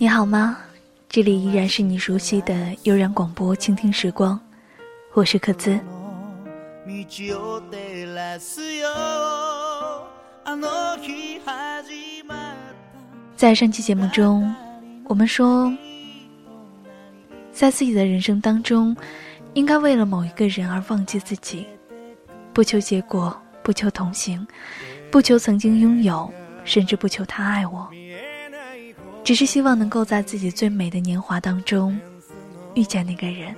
你好吗？这里依然是你熟悉的悠然广播，倾听时光，我是可兹。在上期节目中，我们说，在自己的人生当中，应该为了某一个人而忘记自己，不求结果，不求同行，不求曾经拥有，甚至不求他爱我，只是希望能够在自己最美的年华当中遇见那个人。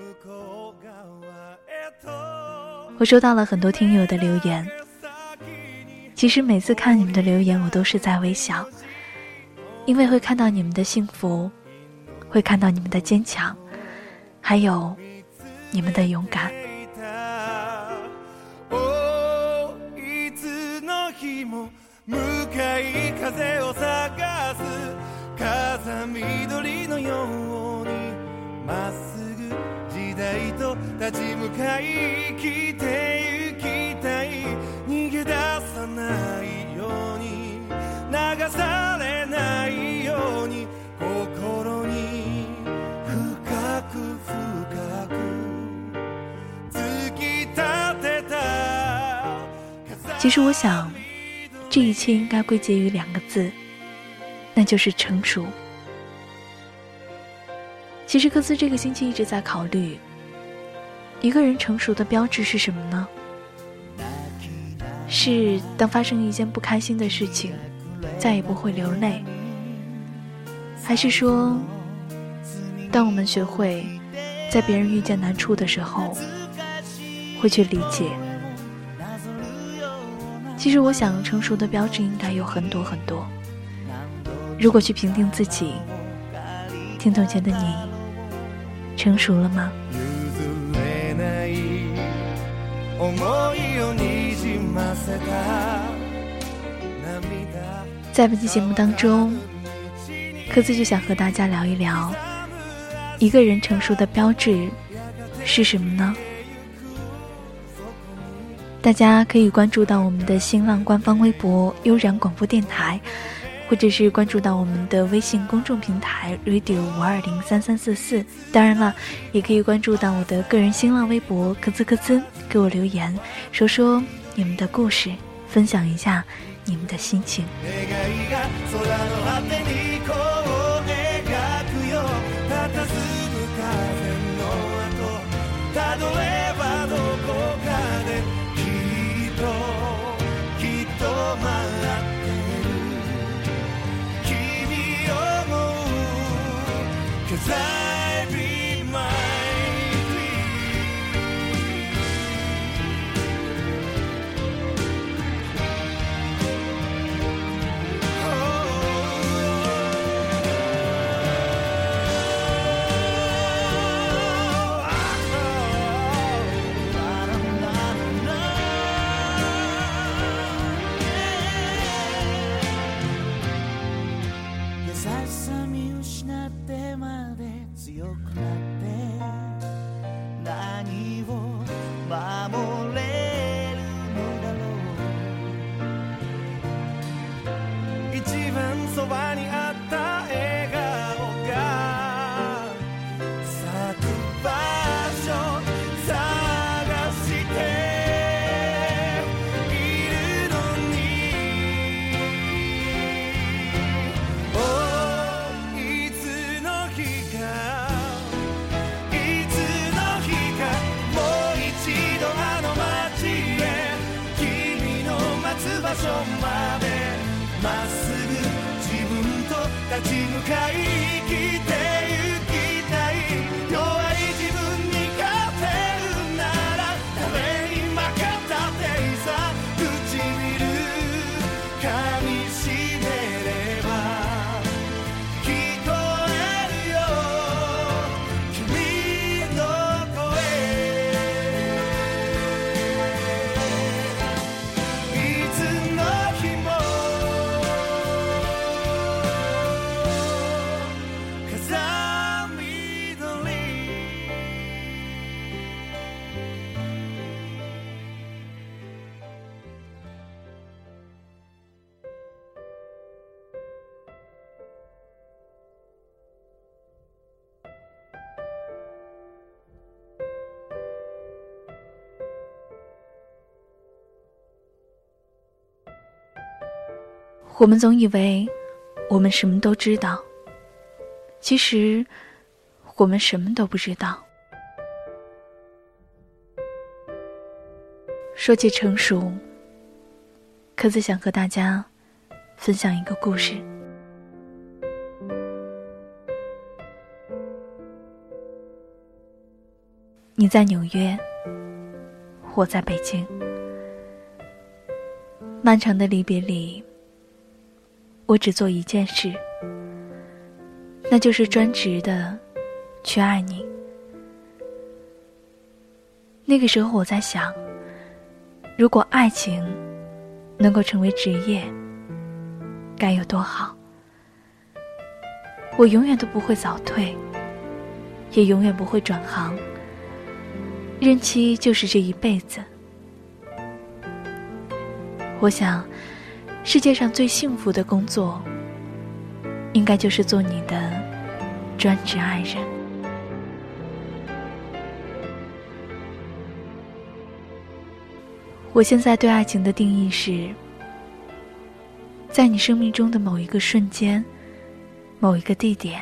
我收到了很多听友的留言，其实每次看你们的留言，我都是在微笑。因为会看到你们的幸福，会看到你们的坚强，还有你们的勇敢。其实我想，这一切应该归结于两个字，那就是成熟。其实科斯这个星期一直在考虑，一个人成熟的标志是什么呢？是当发生一件不开心的事情，再也不会流泪，还是说，当我们学会在别人遇见难处的时候，会去理解？其实我想，成熟的标志应该有很多很多。如果去评定自己，听筒前的你，成熟了吗？在本期节目当中，科子就想和大家聊一聊，一个人成熟的标志是什么呢？大家可以关注到我们的新浪官方微博“悠然广播电台”，或者是关注到我们的微信公众平台 “radio 五二零三三四四”。当然了，也可以关注到我的个人新浪微博“咯兹咯兹”，给我留言，说说你们的故事，分享一下你们的心情。所までまっすぐ自分と立ち向かい我们总以为我们什么都知道，其实我们什么都不知道。说起成熟，可子想和大家分享一个故事。你在纽约，我在北京。漫长的离别里，我只做一件事，那就是专职的去爱你。那个时候，我在想，如果爱情能够成为职业，该有多好。我永远都不会早退，也永远不会转行。任期就是这一辈子。我想，世界上最幸福的工作，应该就是做你的专职爱人。我现在对爱情的定义是，在你生命中的某一个瞬间、某一个地点，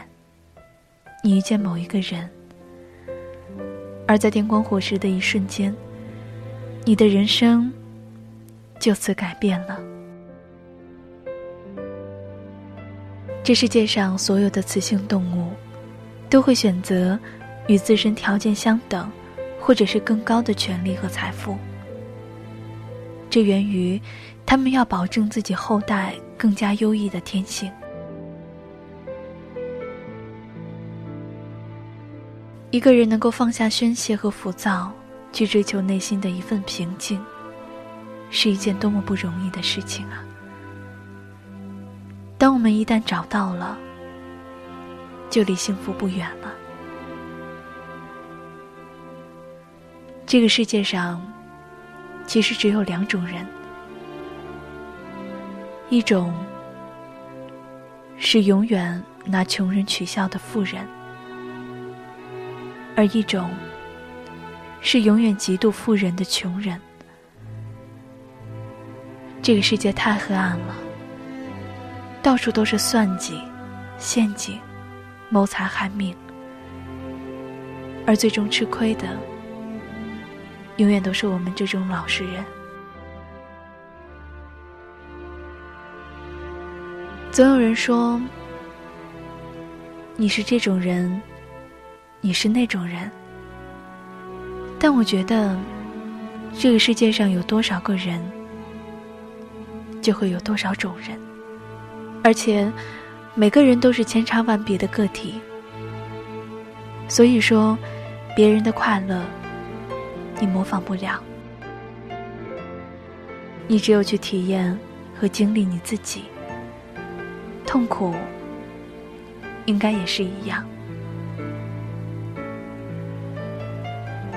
你遇见某一个人。而在电光火石的一瞬间，你的人生就此改变了。这世界上所有的雌性动物，都会选择与自身条件相等，或者是更高的权利和财富。这源于他们要保证自己后代更加优异的天性。一个人能够放下宣泄和浮躁，去追求内心的一份平静，是一件多么不容易的事情啊！当我们一旦找到了，就离幸福不远了。这个世界上，其实只有两种人：一种是永远拿穷人取笑的富人。而一种是永远嫉妒富人的穷人。这个世界太黑暗了，到处都是算计、陷阱、谋财害命，而最终吃亏的，永远都是我们这种老实人。总有人说，你是这种人。你是那种人，但我觉得，这个世界上有多少个人，就会有多少种人，而且每个人都是千差万别的个体。所以说，别人的快乐，你模仿不了，你只有去体验和经历你自己。痛苦，应该也是一样。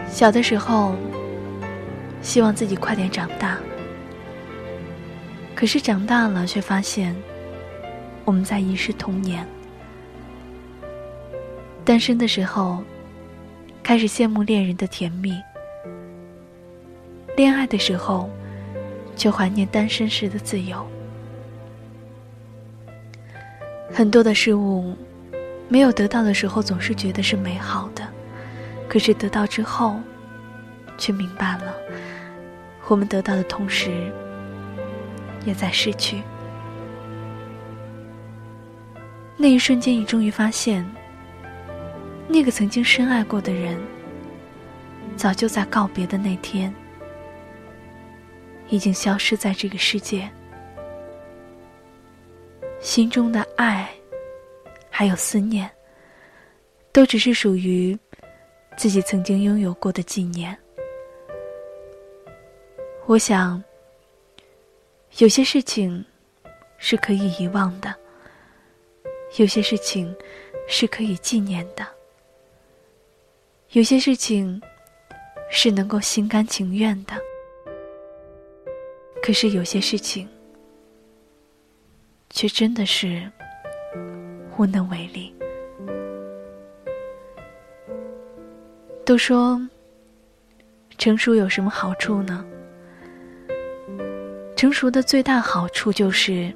小的时候，希望自己快点长大。可是长大了，却发现我们在遗失童年。单身的时候，开始羡慕恋人的甜蜜；恋爱的时候，却怀念单身时的自由。很多的事物，没有得到的时候，总是觉得是美好的。可是得到之后，却明白了，我们得到的同时，也在失去。那一瞬间，你终于发现，那个曾经深爱过的人，早就在告别的那天，已经消失在这个世界。心中的爱，还有思念，都只是属于。自己曾经拥有过的纪念，我想，有些事情是可以遗忘的，有些事情是可以纪念的，有些事情是能够心甘情愿的，可是有些事情却真的是无能为力。都说成熟有什么好处呢？成熟的最大好处就是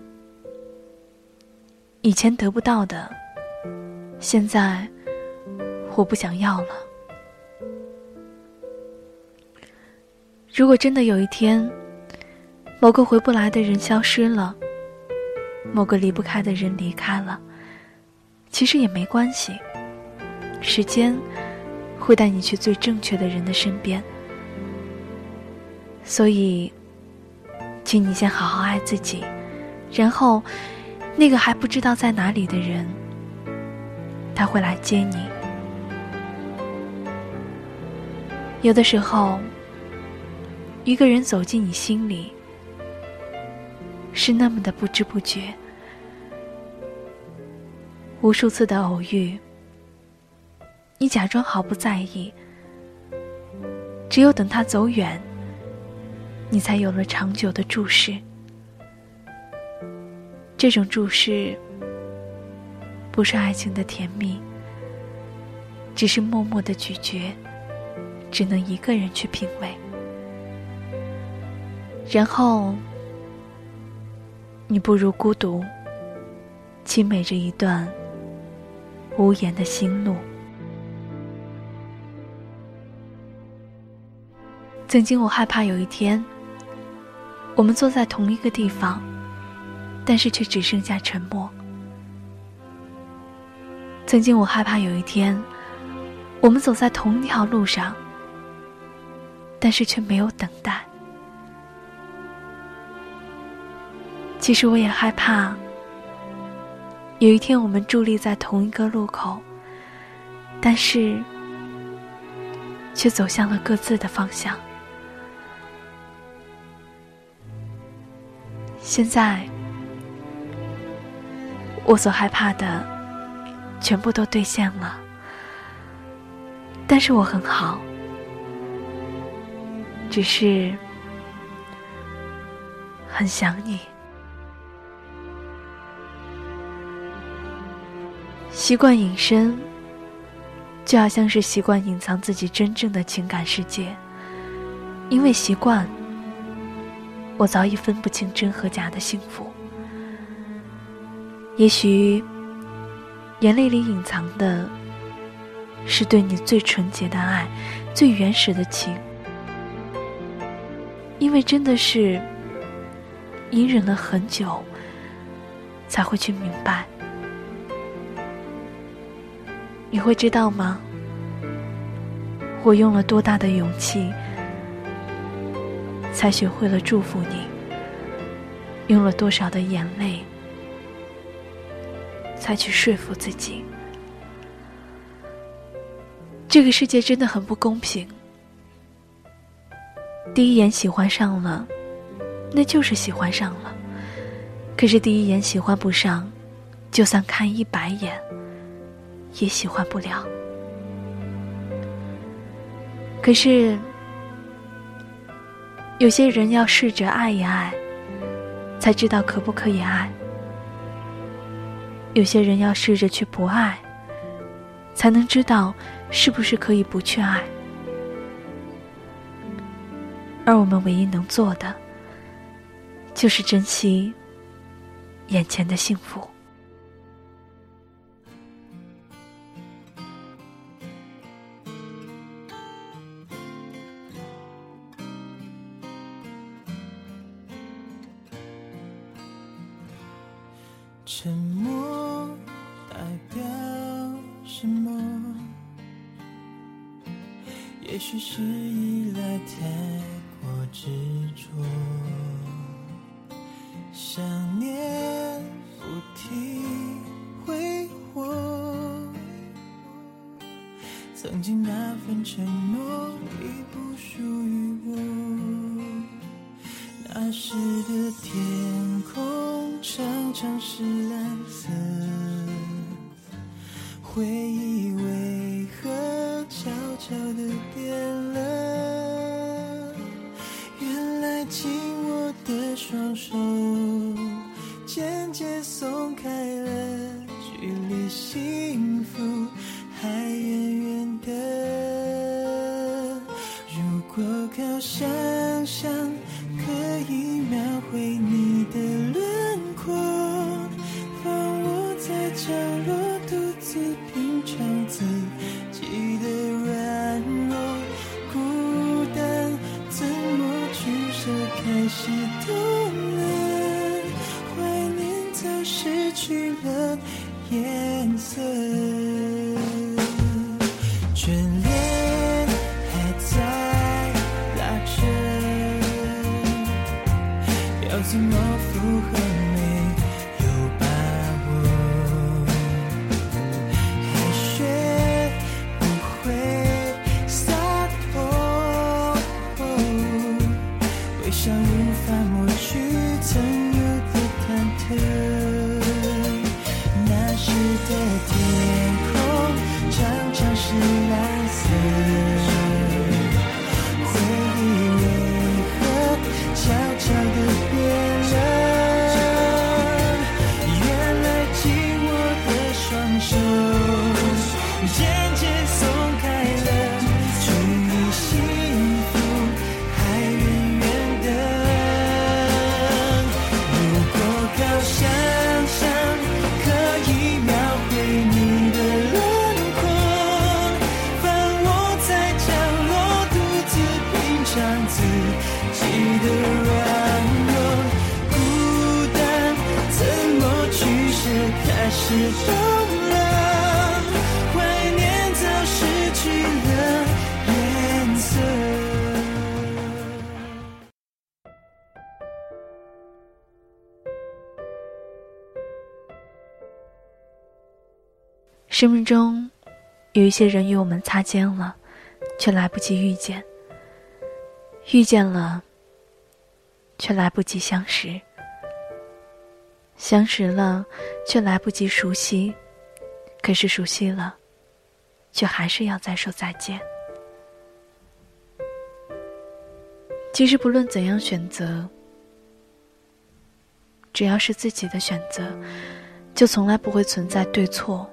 以前得不到的，现在我不想要了。如果真的有一天，某个回不来的人消失了，某个离不开的人离开了，其实也没关系。时间会带你去最正确的人的身边，所以，请你先好好爱自己，然后，那个还不知道在哪里的人，他会来接你。有的时候，一个人走进你心里，是那么的不知不觉，无数次的偶遇。你假装毫不在意，只有等他走远，你才有了长久的注视。这种注视，不是爱情的甜蜜，只是默默的咀嚼，只能一个人去品味。然后，你不如孤独，凄美着一段无言的心路。曾经我害怕有一天，我们坐在同一个地方，但是却只剩下沉默。曾经我害怕有一天，我们走在同一条路上，但是却没有等待。其实我也害怕，有一天我们伫立在同一个路口，但是却走向了各自的方向。现在，我所害怕的全部都兑现了，但是我很好，只是很想你。习惯隐身，就好像是习惯隐藏自己真正的情感世界，因为习惯。我早已分不清真和假的幸福。也许，眼泪里隐藏的，是对你最纯洁的爱，最原始的情。因为真的是，隐忍了很久，才会去明白。你会知道吗？我用了多大的勇气？才学会了祝福你，用了多少的眼泪，才去说服自己。这个世界真的很不公平。第一眼喜欢上了，那就是喜欢上了；可是第一眼喜欢不上，就算看一百眼，也喜欢不了。可是。有些人要试着爱一爱，才知道可不可以爱；有些人要试着去不爱，才能知道是不是可以不去爱。而我们唯一能做的，就是珍惜眼前的幸福。沉默代表什么？也许是依赖太过执着，想念不停挥霍，曾经那份承诺已不属回忆 yeah. 中有一些人与我们擦肩了，却来不及遇见；遇见了，却来不及相识；相识了，却来不及熟悉。可是熟悉了，却还是要再说再见。其实不论怎样选择，只要是自己的选择，就从来不会存在对错。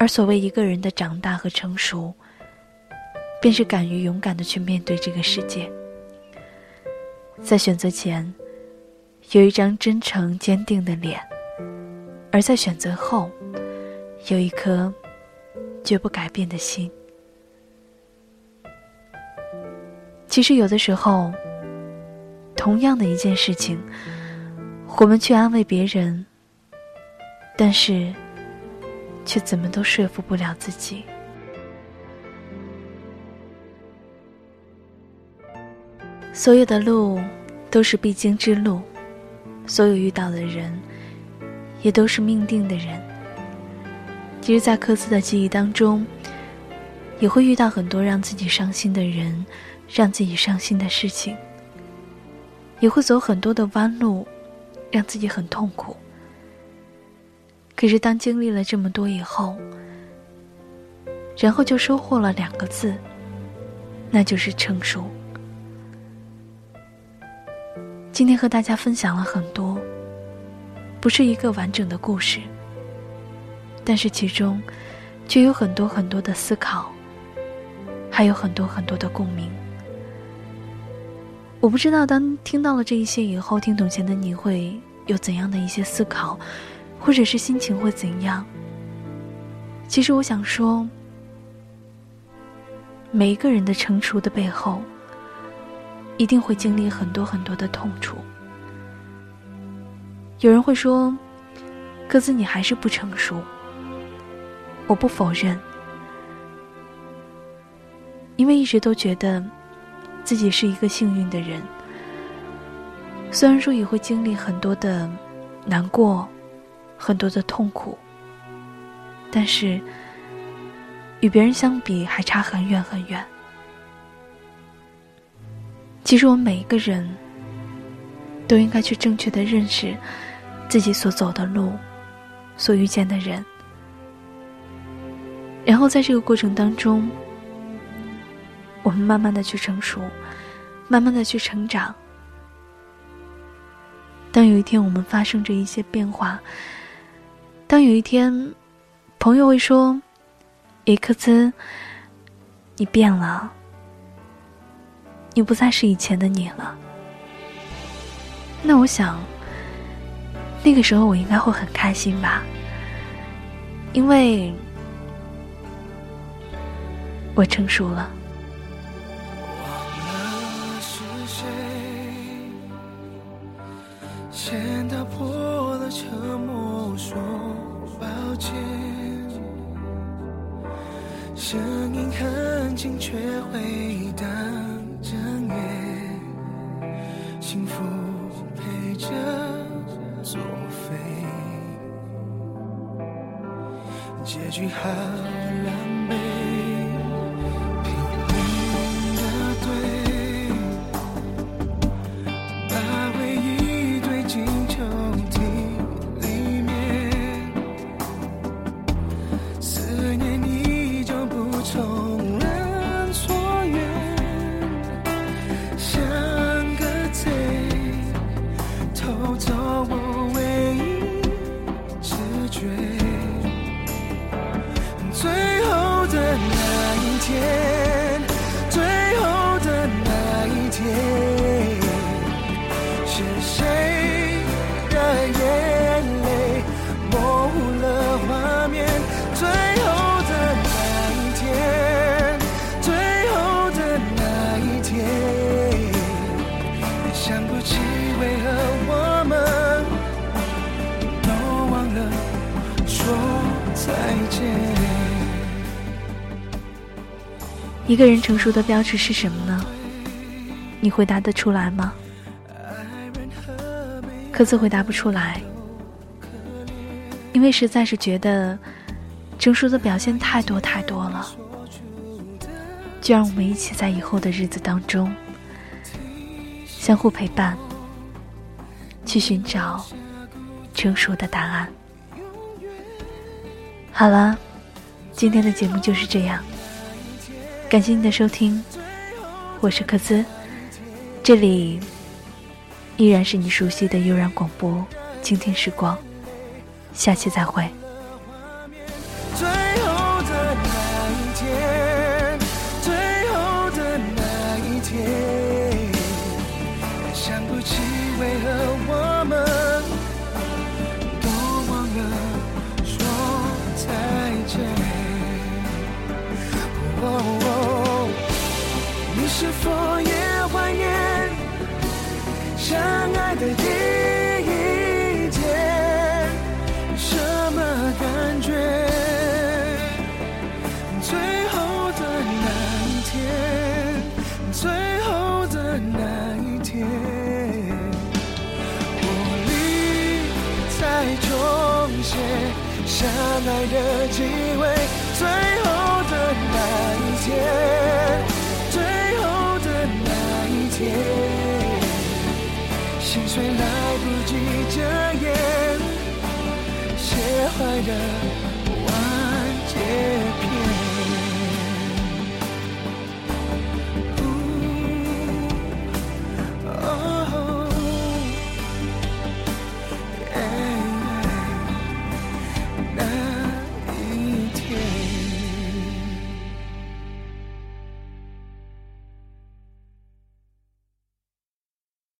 而所谓一个人的长大和成熟，便是敢于勇敢的去面对这个世界。在选择前，有一张真诚坚定的脸；而在选择后，有一颗绝不改变的心。其实有的时候，同样的一件事情，我们去安慰别人，但是。却怎么都说服不了自己。所有的路都是必经之路，所有遇到的人也都是命定的人。其实，在科斯的记忆当中，也会遇到很多让自己伤心的人，让自己伤心的事情，也会走很多的弯路，让自己很痛苦。可是，当经历了这么多以后，然后就收获了两个字，那就是成熟。今天和大家分享了很多，不是一个完整的故事，但是其中却有很多很多的思考，还有很多很多的共鸣。我不知道，当听到了这一些以后，听懂前的你会有怎样的一些思考？或者是心情会怎样？其实我想说，每一个人的成熟的背后，一定会经历很多很多的痛楚。有人会说：“鸽子，你还是不成熟。”我不否认，因为一直都觉得自己是一个幸运的人。虽然说也会经历很多的难过。很多的痛苦，但是与别人相比还差很远很远。其实我们每一个人都应该去正确的认识自己所走的路，所遇见的人，然后在这个过程当中，我们慢慢的去成熟，慢慢的去成长。当有一天我们发生着一些变化，当有一天，朋友会说：“伊克兹，你变了，你不再是以前的你了。”那我想，那个时候我应该会很开心吧，因为我成熟了。一个人成熟的标志是什么呢？你回答得出来吗？科斯回答不出来，因为实在是觉得成熟的表现太多太多了。就让我们一起在以后的日子当中相互陪伴，去寻找成熟的答案。好了，今天的节目就是这样。感谢您的收听，我是克孜，这里依然是你熟悉的悠然广播，倾听时光，下期再会。相爱的机会。最后的那一天。最后的那一天，心碎来不及遮掩，写坏的完结。